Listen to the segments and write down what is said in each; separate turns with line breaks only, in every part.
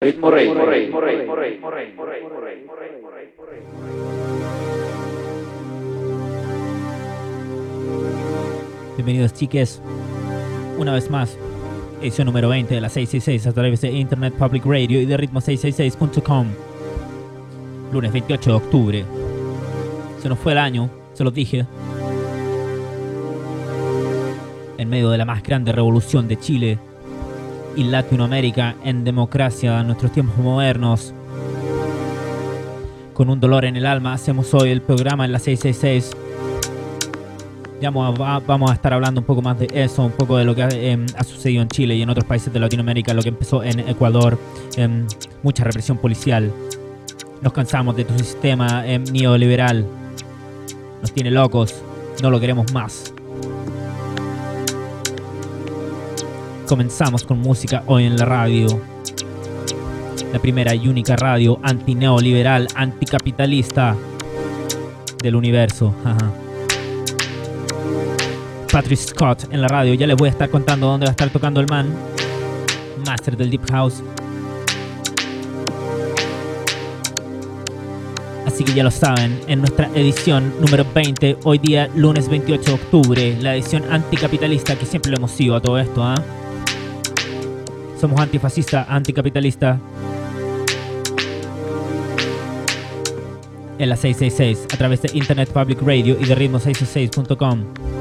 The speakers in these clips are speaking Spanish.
Ritmo Rey.
Bienvenidos chiques, una vez más, edición número 20 de la 666 a través de Internet Public Radio y de ritmo666.com. Lunes 28 de octubre. Se nos fue el año, se los dije. En medio de la más grande revolución de Chile y Latinoamérica en democracia en nuestros tiempos modernos. Con un dolor en el alma hacemos hoy el programa en la 666 ya vamos a estar hablando un poco más de eso, un poco de lo que em, ha, sucedido en Chile y en otros países de Latinoamérica, lo que empezó en Ecuador, em, mucha represión policial. Nos cansamos de tu sistema em, neoliberal. Nos tiene locos, no lo queremos más. Comenzamos con música hoy en la radio. La primera y única radio antineoliberal, anticapitalista del universo. Patrick Scott en la radio. Ya les voy a estar contando dónde va a estar tocando el man. Master del Deep House. Así que ya lo saben, en nuestra edición número 20, hoy día lunes 28 de octubre, la edición anticapitalista que siempre lo hemos sido a todo esto, ¿ah? Somos antifascista, anticapitalista. En la 666, a través de Internet Public Radio y de ritmo666.com.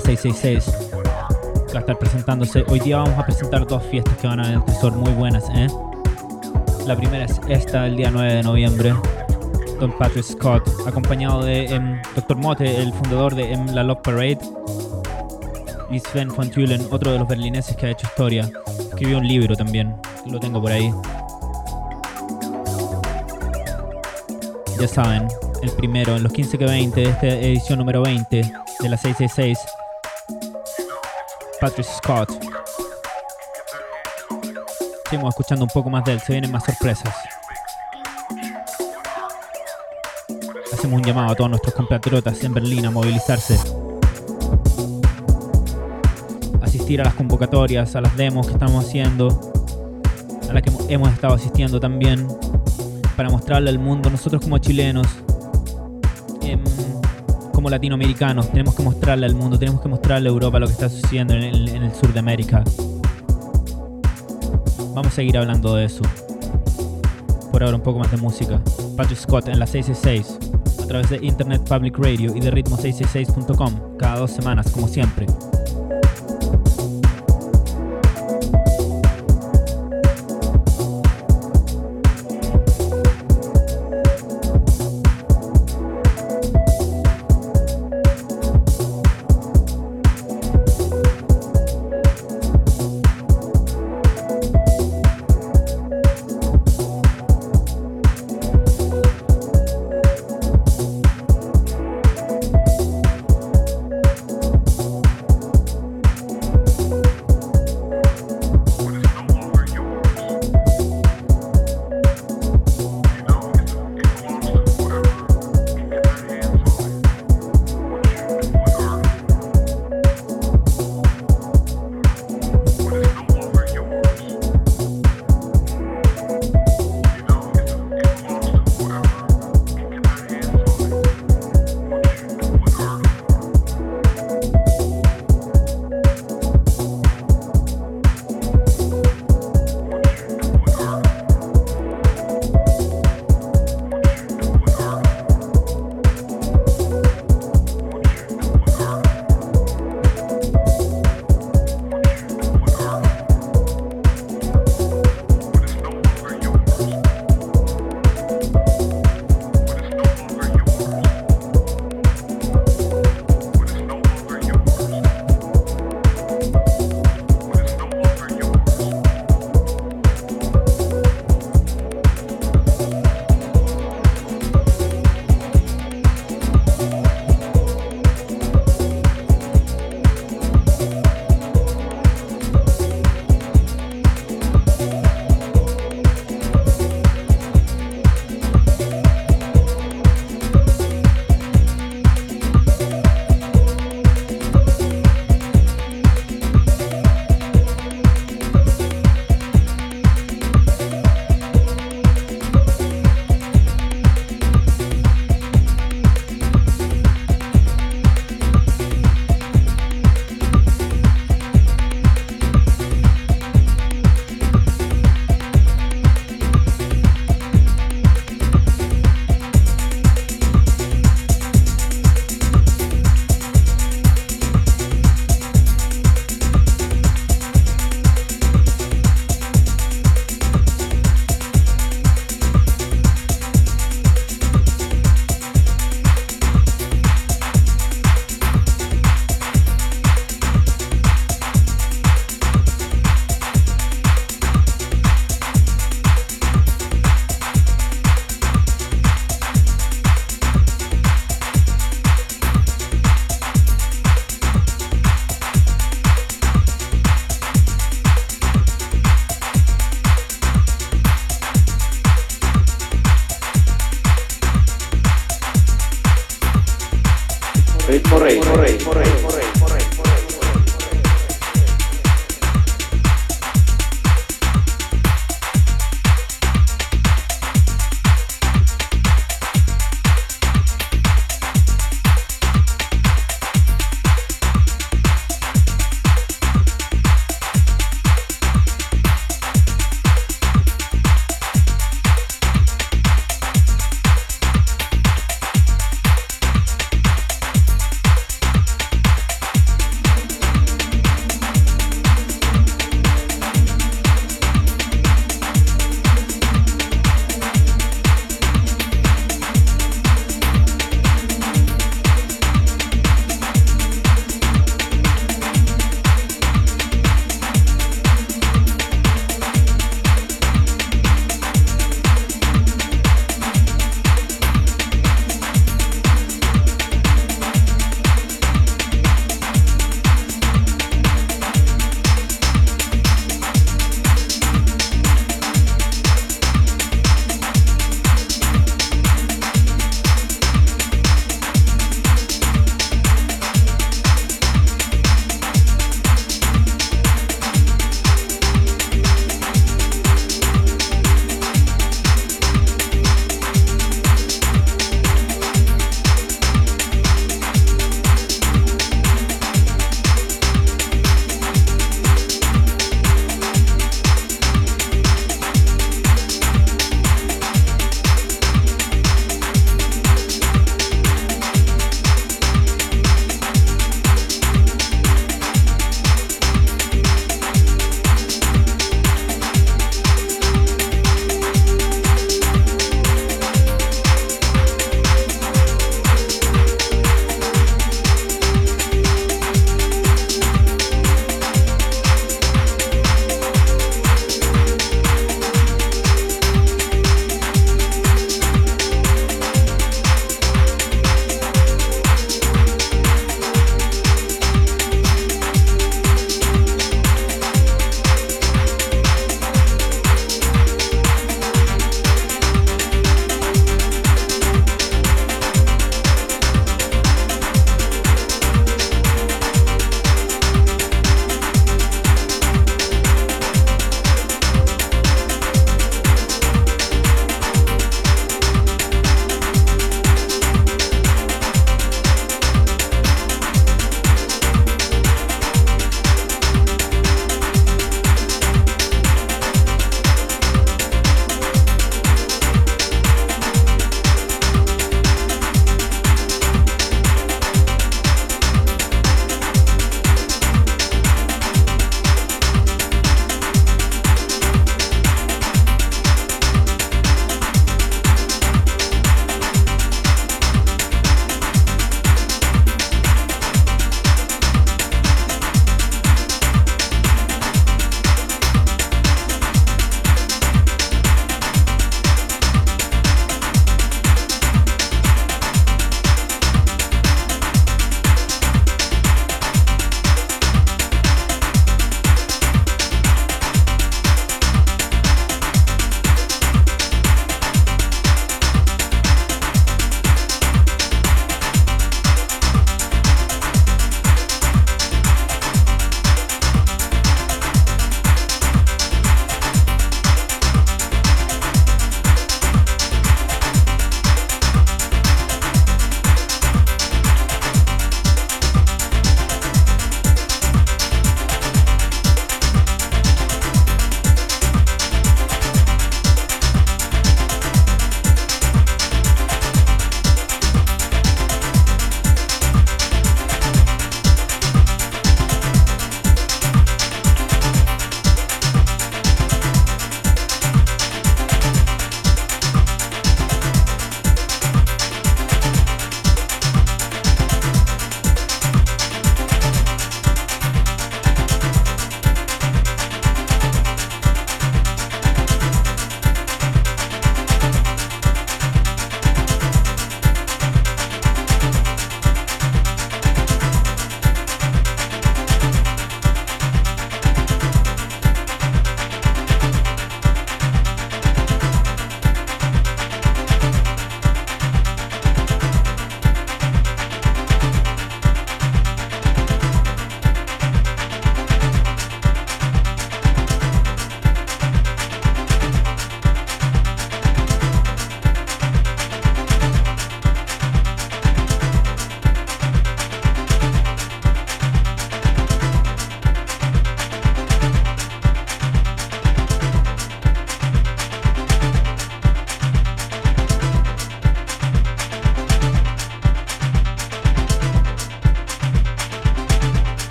666 que va a estar presentándose. Hoy día vamos a presentar dos fiestas que van a venir son muy buenas. ¿eh? La primera es esta, el día 9 de noviembre. Don Patrick Scott, acompañado de em, Dr. Mote, el fundador de em, la Love Parade. Y Sven von Thulen, otro de los berlineses que ha hecho historia. Escribió un libro también, lo tengo por ahí. Ya saben, el primero en los 15 que 20 de esta edición número 20 de la 666. Patrick Scott. Seguimos escuchando un poco más de él, se vienen más sorpresas. Hacemos un llamado a todos nuestros compatriotas en Berlín a movilizarse. Asistir a las convocatorias, a las demos que estamos haciendo, a las que hemos estado asistiendo también para mostrarle al mundo, nosotros como chilenos, como latinoamericanos, tenemos que mostrarle al mundo, tenemos que mostrarle a Europa lo que está sucediendo en el, sur de América. Vamos a seguir hablando de eso. Por ahora un poco más de música. Patrick Scott en la 666, a través de Internet Public Radio y de ritmo666.com, cada dos semanas como siempre.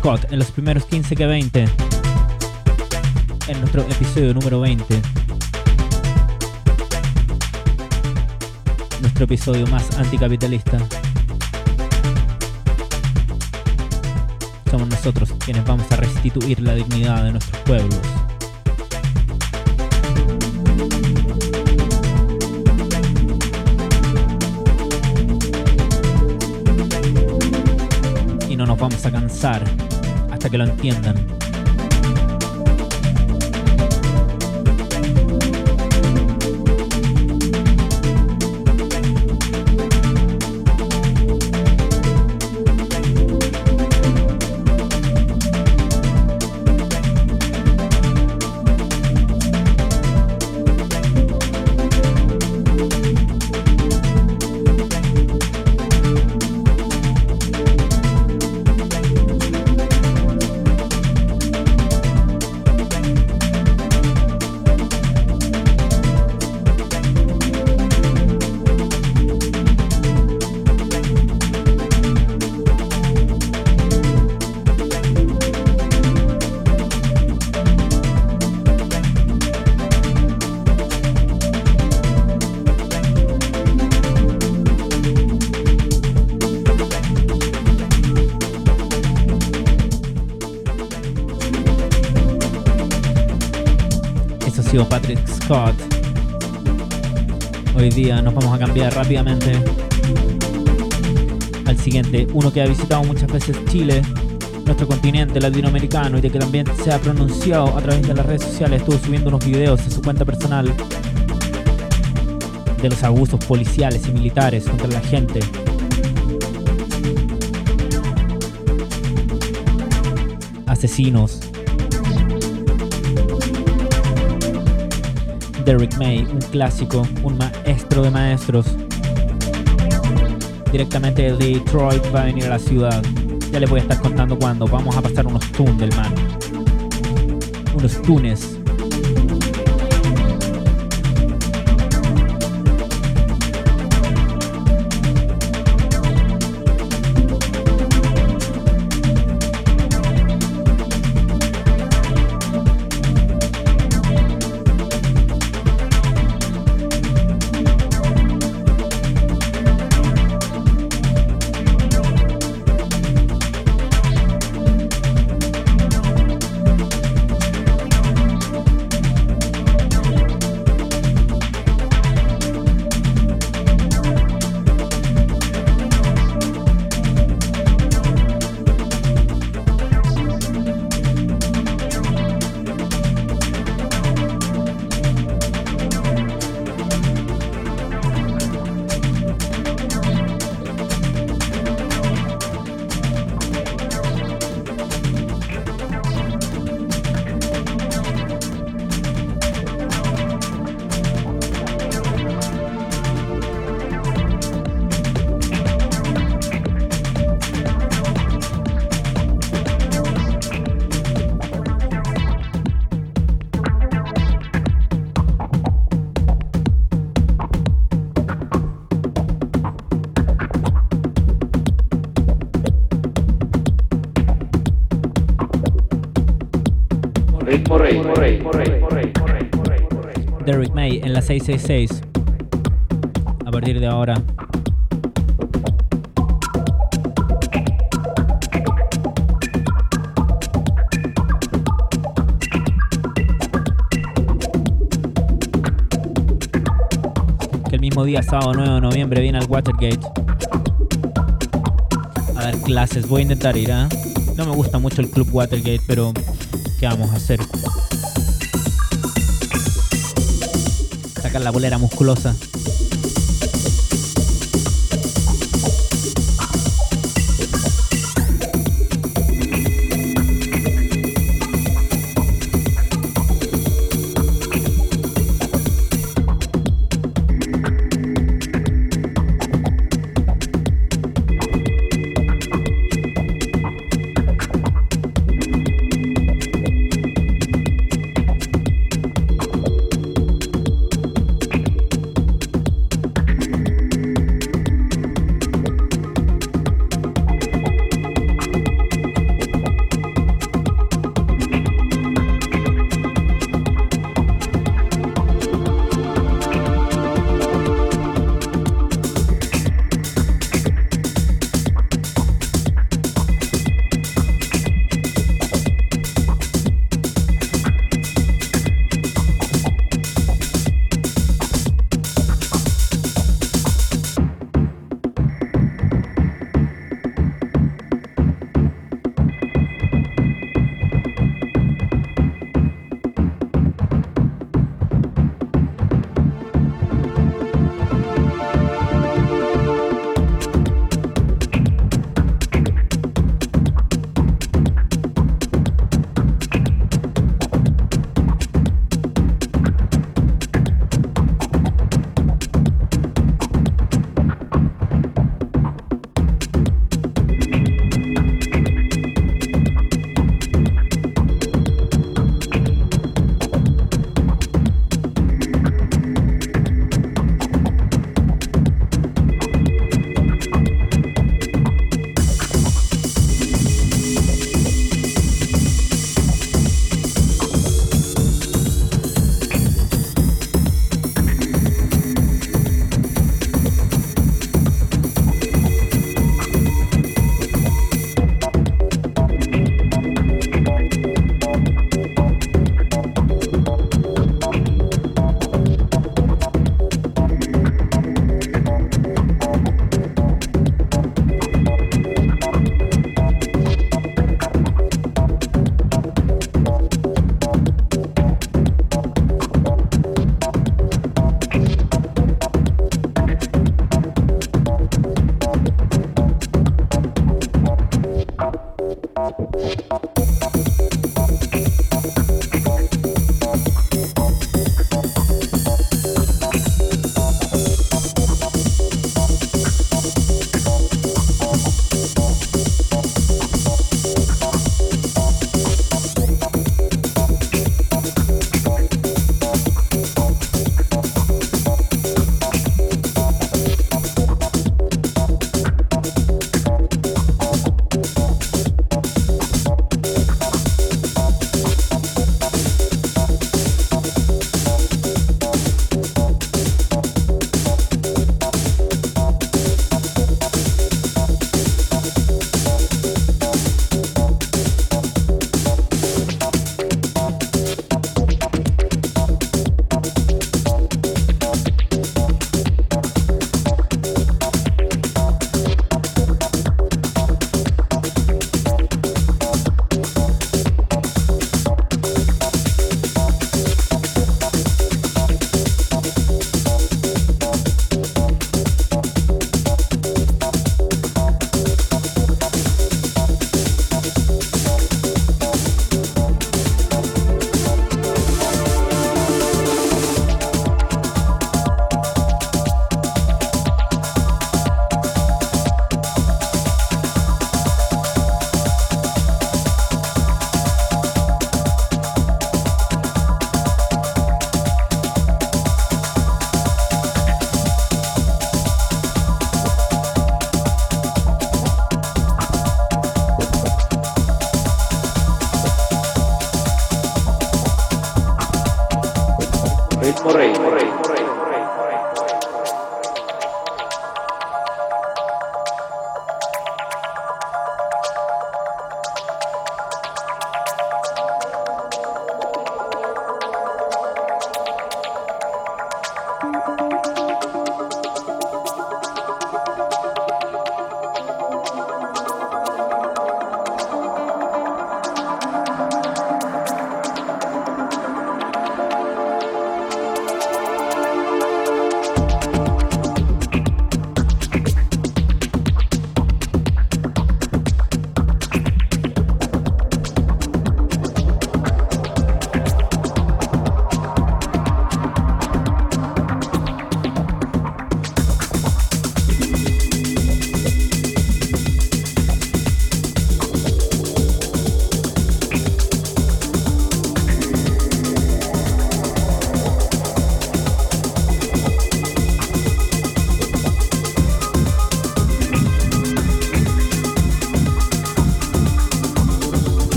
Scott en los primeros 15 que 20. En nuestro episodio número 20. Nuestro episodio más anticapitalista. Somos nosotros quienes vamos a restituir la dignidad de nuestros pueblos. Y no nos vamos a cansar hasta que lo entiendan. Hoy día nos vamos a cambiar rápidamente al siguiente. Uno que ha visitado muchas veces Chile, nuestro continente latinoamericano y de que también se ha pronunciado a través de las redes sociales. Estuvo subiendo unos videos en su cuenta personal de los abusos policiales y militares contra la gente. Asesinos. Derrick May, un clásico, un maestro de maestros. Directamente de Detroit va a venir a la ciudad. Ya les voy a estar contando cuándo. Vamos a pasar unos tunes del man. Unos tunes. En la 666. A partir de ahora. El mismo día, sábado 9 de noviembre, viene al Watergate a dar clases. Voy a intentar ir, ¿ah? No me gusta mucho el club Watergate, pero ¿qué vamos a hacer? La bolera musculosa.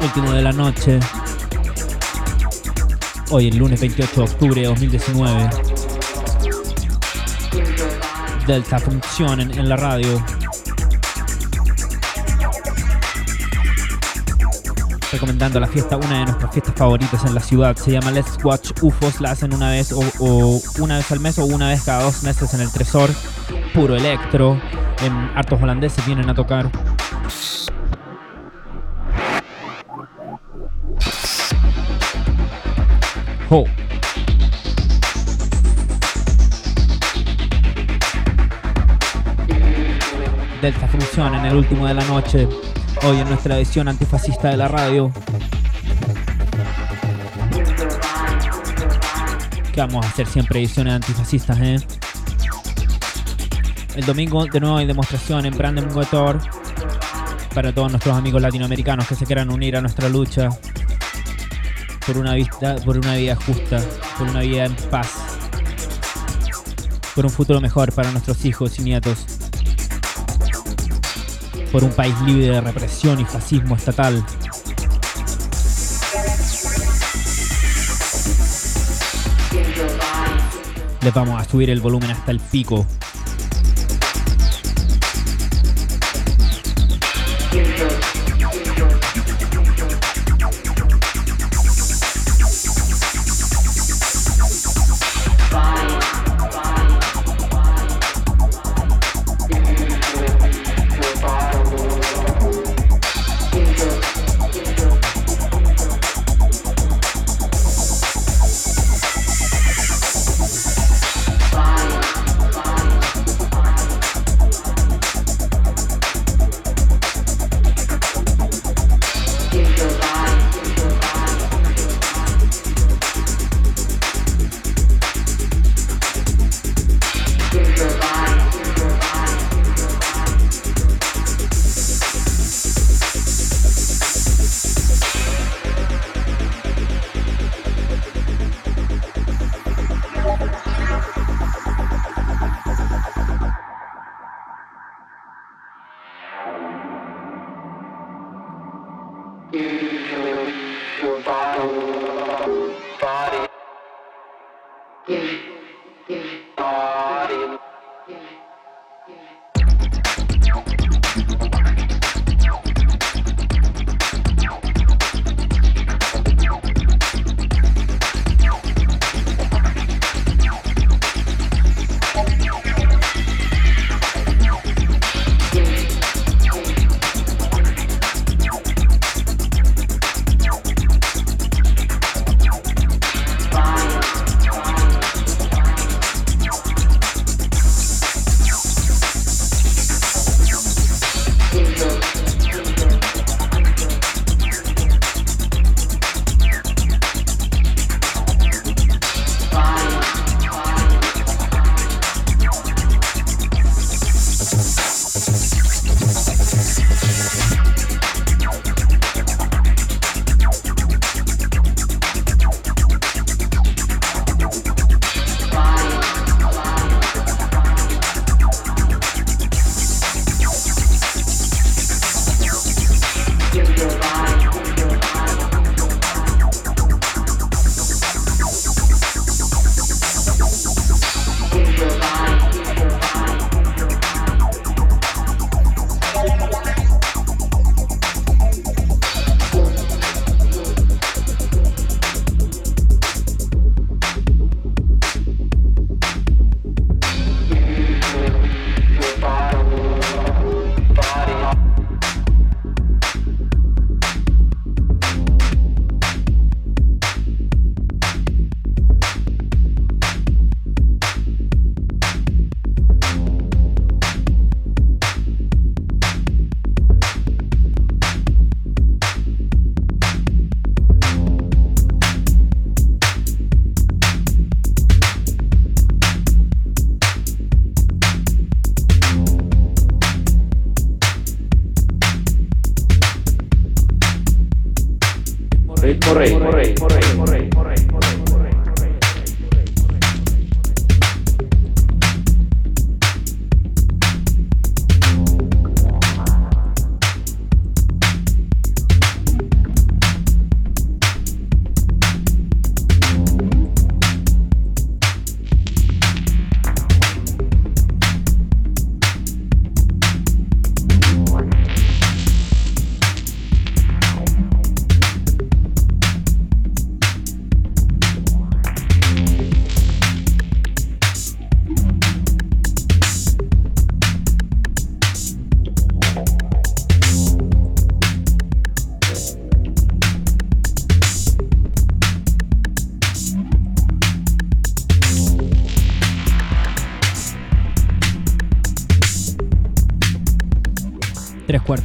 Último de la noche. Hoy el lunes 28 de octubre de 2019. Delta funcionen en la radio. Recomendando la fiesta, una de nuestras fiestas favoritas en la ciudad. Se llama Let's Watch UFOs. La hacen una vez o, una vez al mes o una vez cada dos meses en el Tresor. Puro electro. En hartos holandeses vienen a tocar. Delta funciona en el último de la noche. Hoy en nuestra edición antifascista de la radio. Que vamos a hacer siempre ediciones antifascistas, ¿eh? El domingo de nuevo hay demostración en Brandenburg para todos nuestros amigos latinoamericanos que se quieran unir a nuestra lucha por una, vista, por una vida justa, por una vida en paz, por un futuro mejor para nuestros hijos y nietos, por un país libre de represión y fascismo estatal. Les vamos a subir el volumen hasta el pico.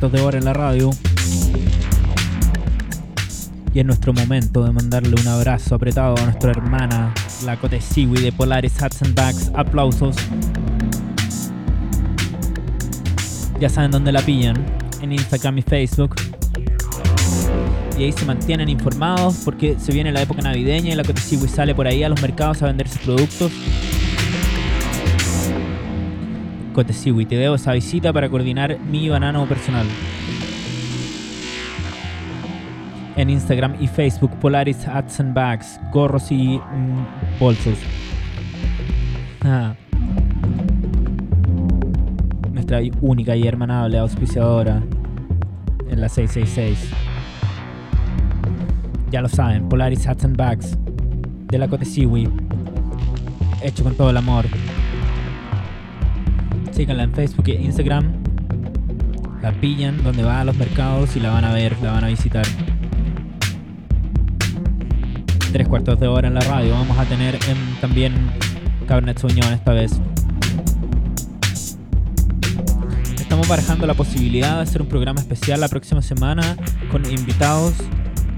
De hora en la radio. Y es nuestro momento de mandarle un abrazo apretado a nuestra hermana, la Cote Siwi de Polaris Hats and Bags. Aplausos. Ya saben dónde la pillan, en Instagram y Facebook. Y ahí se mantienen informados porque se viene la época navideña y la Cote Siwi sale por ahí a los mercados a vender sus productos. Cotesiwi, te debo esa visita para coordinar mi banano personal. En Instagram y Facebook, Polaris Hats and Bags, gorros y mm, bolsos. Ah. Nuestra única y hermanable auspiciadora en la 666. Ya lo saben, Polaris Hats and Bags de la Cotesiwi, hecho con todo el amor. Síganla en Facebook e Instagram. La pillan donde va a los mercados y la van a ver, la van a visitar. Tres cuartos de hora en la radio. Vamos a tener también Cabernet Sauvignon esta vez. Estamos barajando la posibilidad de hacer un programa especial la próxima semana con invitados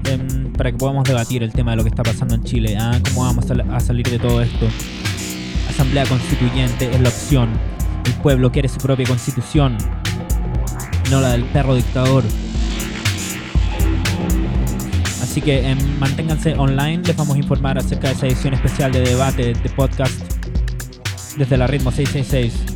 em, para que podamos debatir el tema de lo que está pasando en Chile. ¿ah? ¿Cómo vamos a salir de todo esto? Asamblea Constituyente es la opción el pueblo quiere su propia constitución, no la del perro dictador. Así que em, manténganse online, les vamos a informar acerca de esa edición especial de debate de podcast desde la ritmo 666.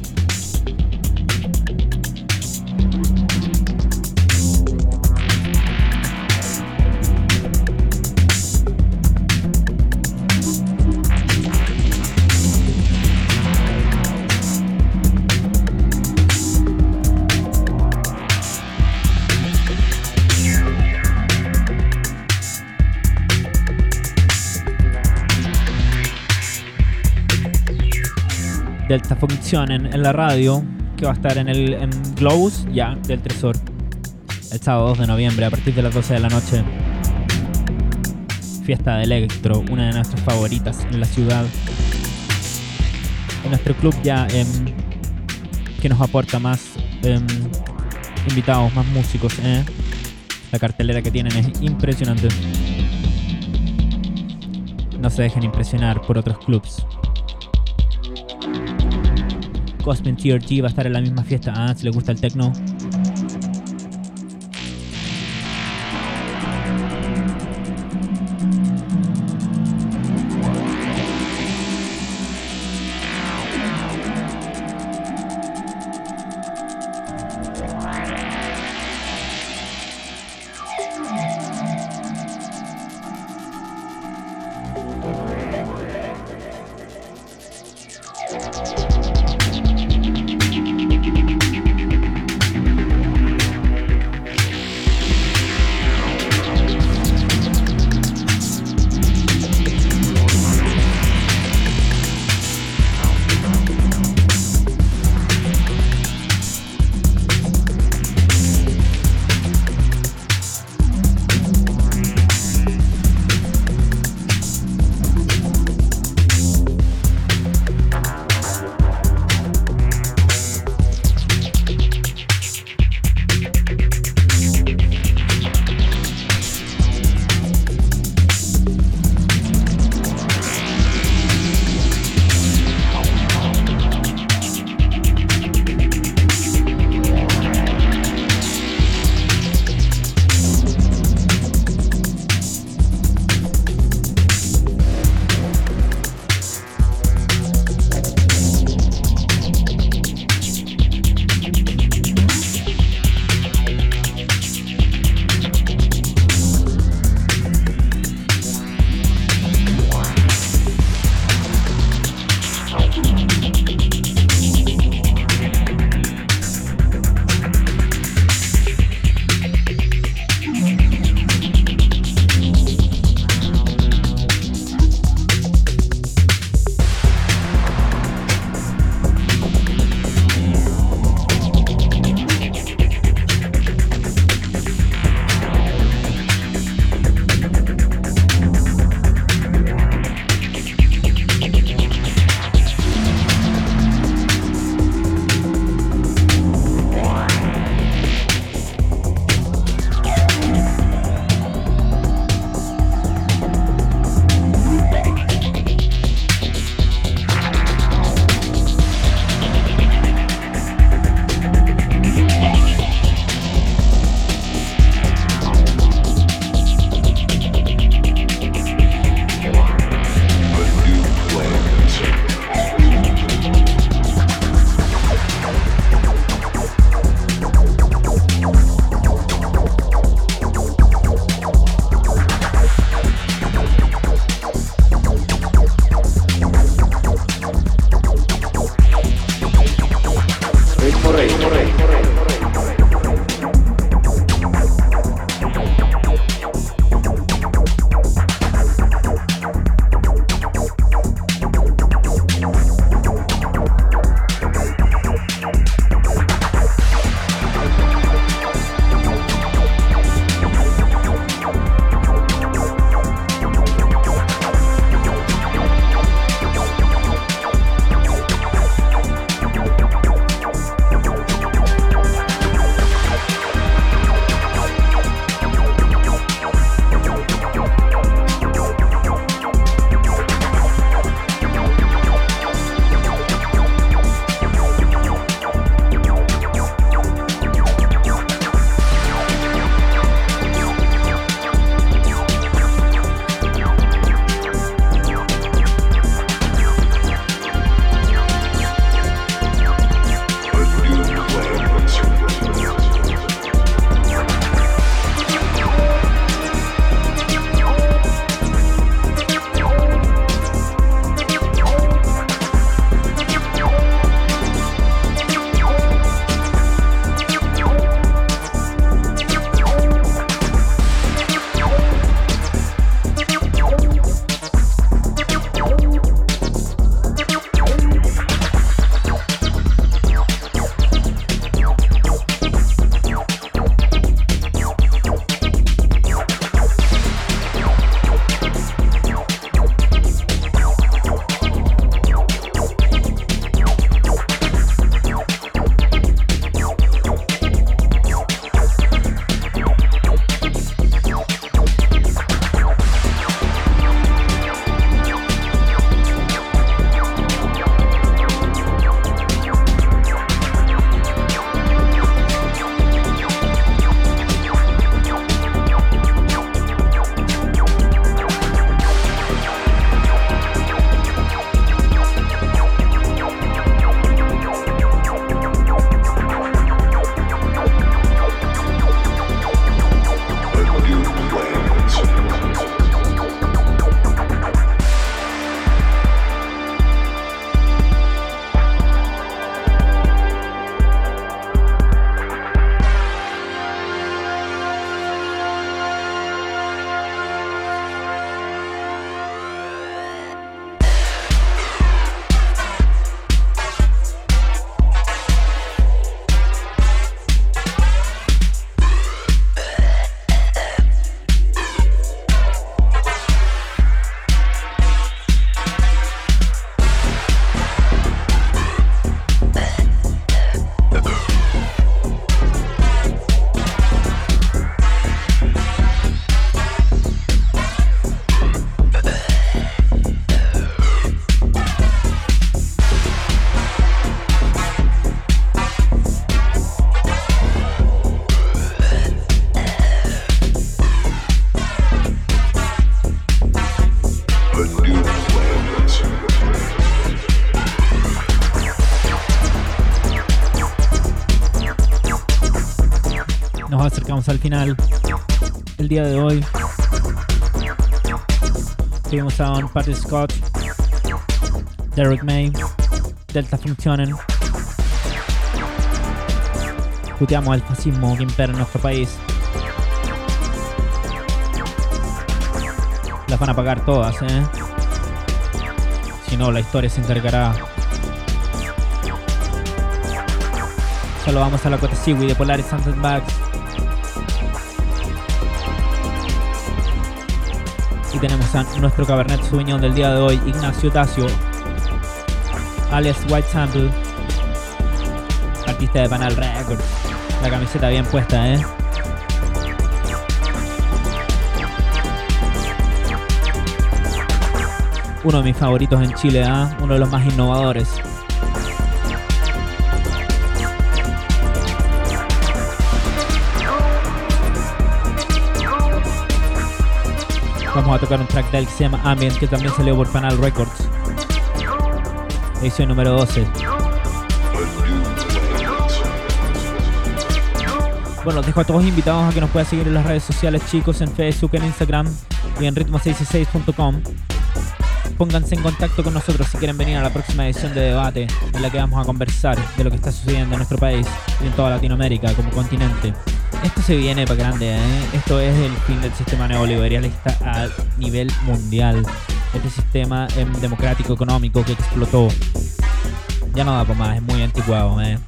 Delta Función en, la radio, que va a estar en el Globus, ya, del Tresor, el sábado 2 de noviembre a partir de las 12 de la noche. Fiesta de Electro, una de nuestras favoritas en la ciudad. En nuestro club ya em, que nos aporta más em, invitados, más músicos. ¿eh? La cartelera que tienen es impresionante. No se dejen impresionar por otros clubs. Cosmin TRT va a estar en la misma fiesta. Ah, si les gusta el techno. Al final. El día de hoy tuvimos a un Patty Scott, Derek May, Delta Funcionen. Puteamos el fascismo que impera en nuestro país. Las van a pagar todas, ¿eh? Si no, la historia se encargará. Solo vamos a la Cota Siwi de Polaris Bags. Tenemos a nuestro Cabernet Sauvignon del día de hoy, Ignacio Tacio, alias White Sample, artista de Panal Records. La camiseta bien puesta, ¿eh? Uno de mis favoritos en Chile, ¿eh? Uno de los más innovadores. Vamos a tocar un track de él que Ambient, que también salió por Panal Records. Edición número 12. Bueno, los dejo a todos invitados a que nos puedan seguir en las redes sociales, chicos, en Facebook, en Instagram y en ritmo66.com. Pónganse en contacto con nosotros si quieren venir a la próxima edición de debate en la que vamos a conversar de lo que está sucediendo en nuestro país y en toda Latinoamérica como continente. Esto se viene para grande, ¿eh? Esto es el fin del sistema neoliberalista a nivel mundial. Este sistema em, democrático económico que explotó. Ya no da para más, es muy anticuado, ¿eh?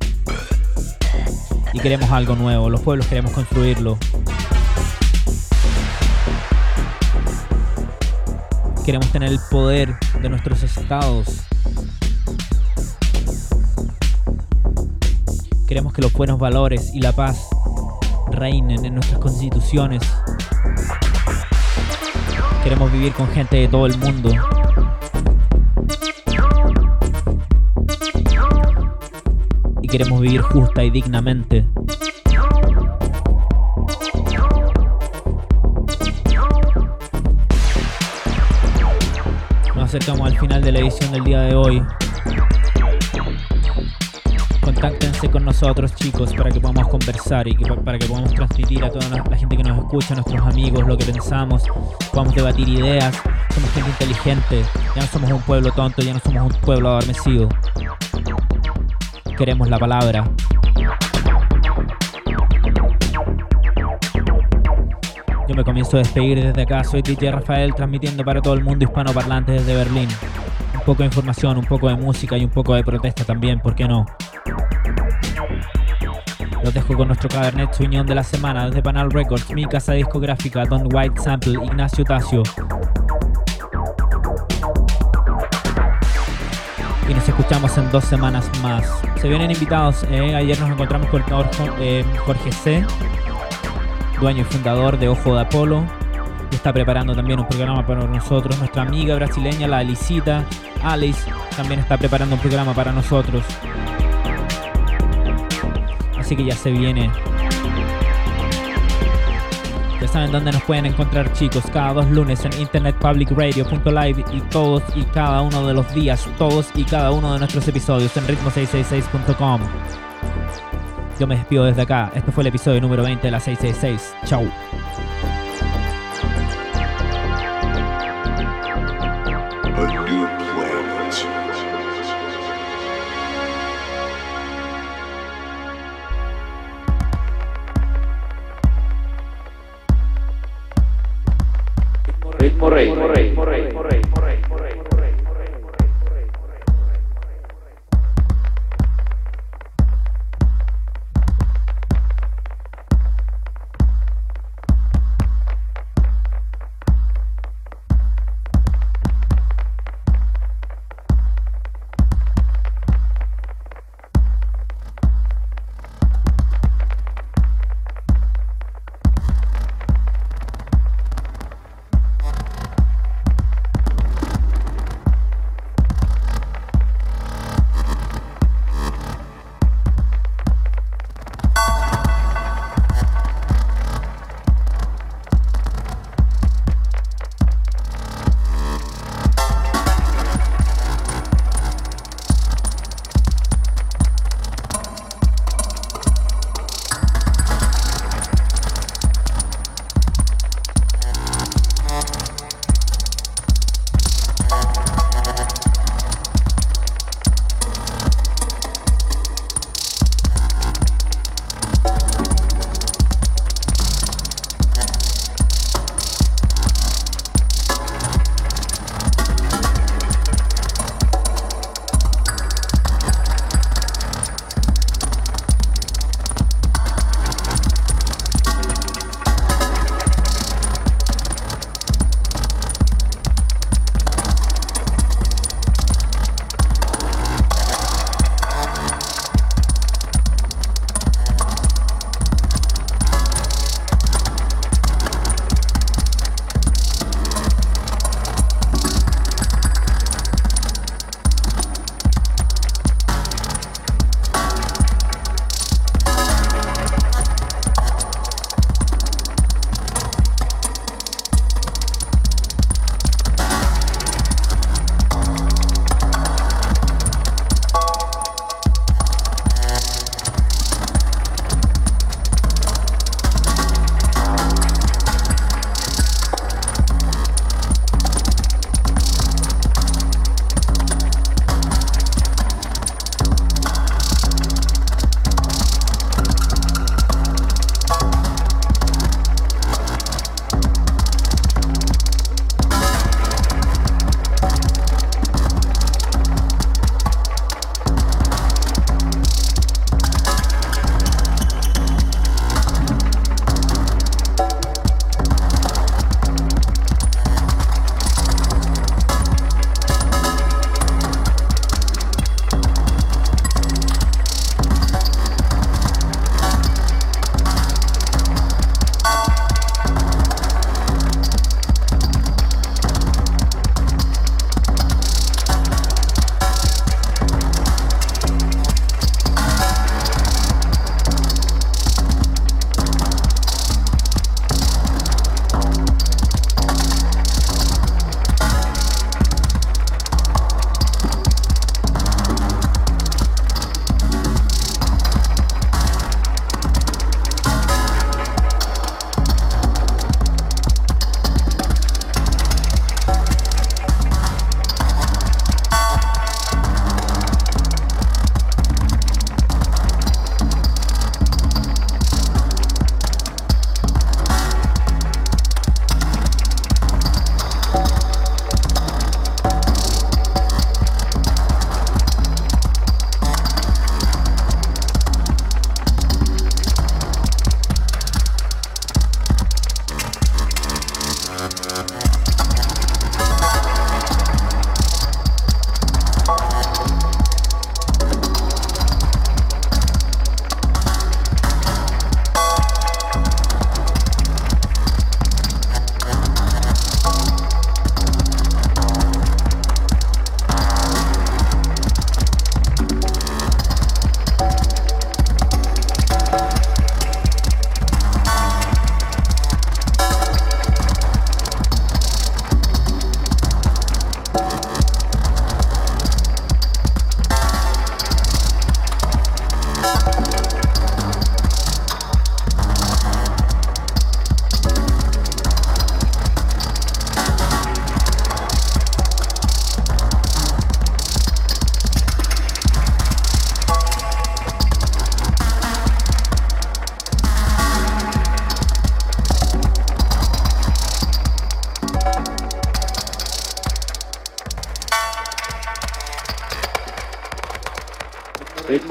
y queremos algo nuevo. Los pueblos queremos construirlo. Queremos tener el poder de nuestros estados. Queremos que los buenos valores y la paz reinen en nuestras constituciones. Queremos vivir con gente de todo el mundo. queremos vivir justa y dignamente. Nos acercamos al final de la edición del día de hoy. Contáctense con nosotros chicos para que podamos conversar y para que podamos transmitir a toda la gente que nos escucha, a nuestros amigos, lo que pensamos, podamos debatir ideas. Somos gente inteligente, ya no somos un pueblo tonto, ya no somos un pueblo adormecido queremos la palabra. Yo me comienzo a despedir desde acá. Soy DJ Rafael transmitiendo para todo el mundo hispanoparlante desde Berlín. Un poco de información, un poco de música y un poco de protesta también, ¿por qué no? Los dejo con nuestro Cabernet Sauvignon de la semana desde Panal Records, mi casa discográfica, Don White Sample, Ignacio Tacio. y nos escuchamos en dos semanas más. Se vienen invitados, eh, ayer nos encontramos con eh, Jorge C., dueño y fundador de Ojo de Apolo, y está preparando también un programa para nosotros. Nuestra amiga brasileña, la Alicita, Alice, también está preparando un programa para nosotros. Así que ya se viene ya saben dónde nos pueden encontrar chicos, cada dos lunes en internetpublicradio.live y todos y cada uno de los días, todos y cada uno de nuestros episodios en ritmo666.com. Yo me despido desde acá, este fue el episodio número 20 de la 666. Chau.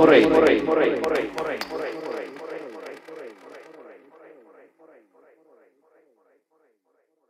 Ritmo Rey.